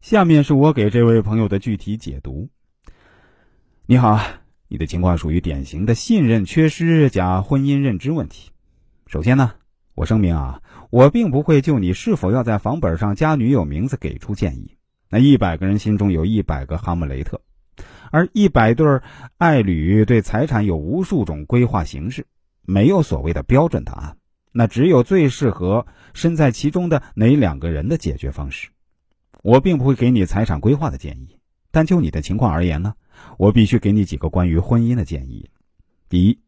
下面是我给这位朋友的具体解读。你好，你的情况属于典型的信任缺失加婚姻认知问题。首先呢，我声明啊，我并不会就你是否要在房本上加女友名字给出建议。那一百个人心中有一百个哈姆雷特，而一百对爱侣对财产有无数种规划形式，没有所谓的标准答案。那只有最适合身在其中的哪两个人的解决方式。我并不会给你财产规划的建议，但就你的情况而言呢，我必须给你几个关于婚姻的建议。第一，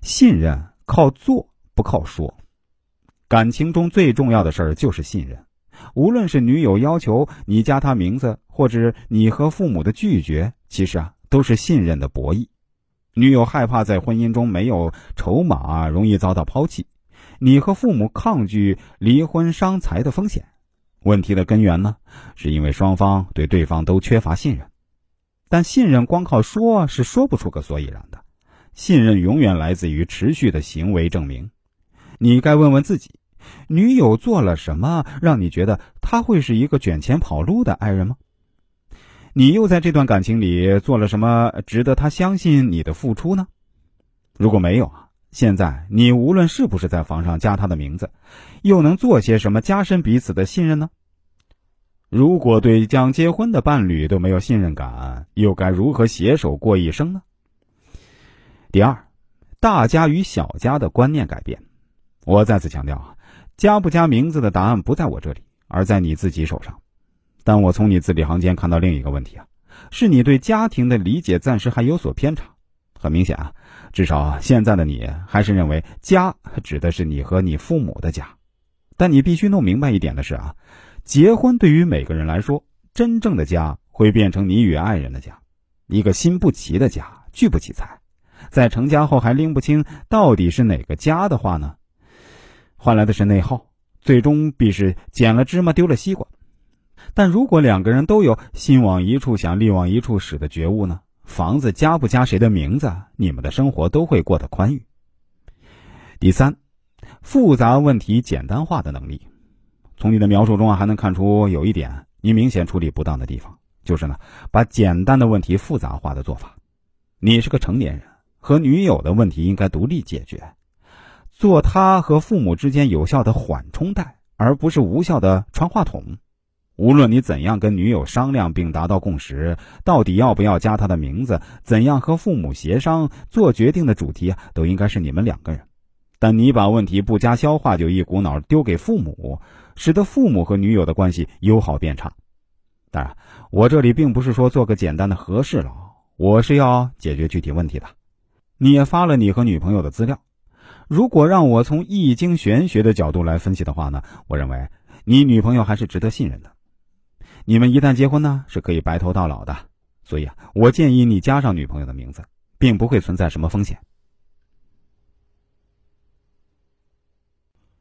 信任靠做不靠说。感情中最重要的事儿就是信任。无论是女友要求你加她名字，或者你和父母的拒绝，其实啊都是信任的博弈。女友害怕在婚姻中没有筹码，容易遭到抛弃。你和父母抗拒离婚伤财的风险，问题的根源呢，是因为双方对对方都缺乏信任。但信任光靠说是说不出个所以然的，信任永远来自于持续的行为证明。你该问问自己，女友做了什么让你觉得她会是一个卷钱跑路的爱人吗？你又在这段感情里做了什么值得她相信你的付出呢？如果没有啊？现在你无论是不是在房上加他的名字，又能做些什么加深彼此的信任呢？如果对将结婚的伴侣都没有信任感，又该如何携手过一生呢？第二，大家与小家的观念改变。我再次强调啊，加不加名字的答案不在我这里，而在你自己手上。但我从你字里行间看到另一个问题啊，是你对家庭的理解暂时还有所偏差。很明显啊，至少现在的你还是认为家指的是你和你父母的家，但你必须弄明白一点的是啊，结婚对于每个人来说，真正的家会变成你与爱人的家，一个心不齐的家，聚不起财，在成家后还拎不清到底是哪个家的话呢，换来的是内耗，最终必是捡了芝麻丢了西瓜。但如果两个人都有心往一处想，力往一处使的觉悟呢？房子加不加谁的名字，你们的生活都会过得宽裕。第三，复杂问题简单化的能力。从你的描述中啊，还能看出有一点你明显处理不当的地方，就是呢，把简单的问题复杂化的做法。你是个成年人，和女友的问题应该独立解决，做他和父母之间有效的缓冲带，而不是无效的传话筒。无论你怎样跟女友商量并达到共识，到底要不要加她的名字，怎样和父母协商做决定的主题啊，都应该是你们两个人。但你把问题不加消化就一股脑丢给父母，使得父母和女友的关系友好变差。当然，我这里并不是说做个简单的和事佬，我是要解决具体问题的。你也发了你和女朋友的资料，如果让我从易经玄学的角度来分析的话呢，我认为你女朋友还是值得信任的。你们一旦结婚呢，是可以白头到老的，所以啊，我建议你加上女朋友的名字，并不会存在什么风险。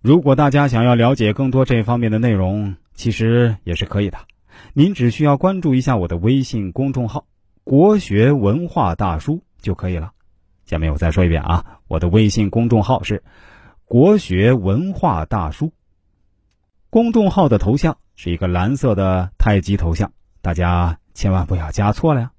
如果大家想要了解更多这方面的内容，其实也是可以的，您只需要关注一下我的微信公众号“国学文化大叔”就可以了。下面我再说一遍啊，我的微信公众号是“国学文化大叔”，公众号的头像。是一个蓝色的太极头像，大家千万不要加错了呀。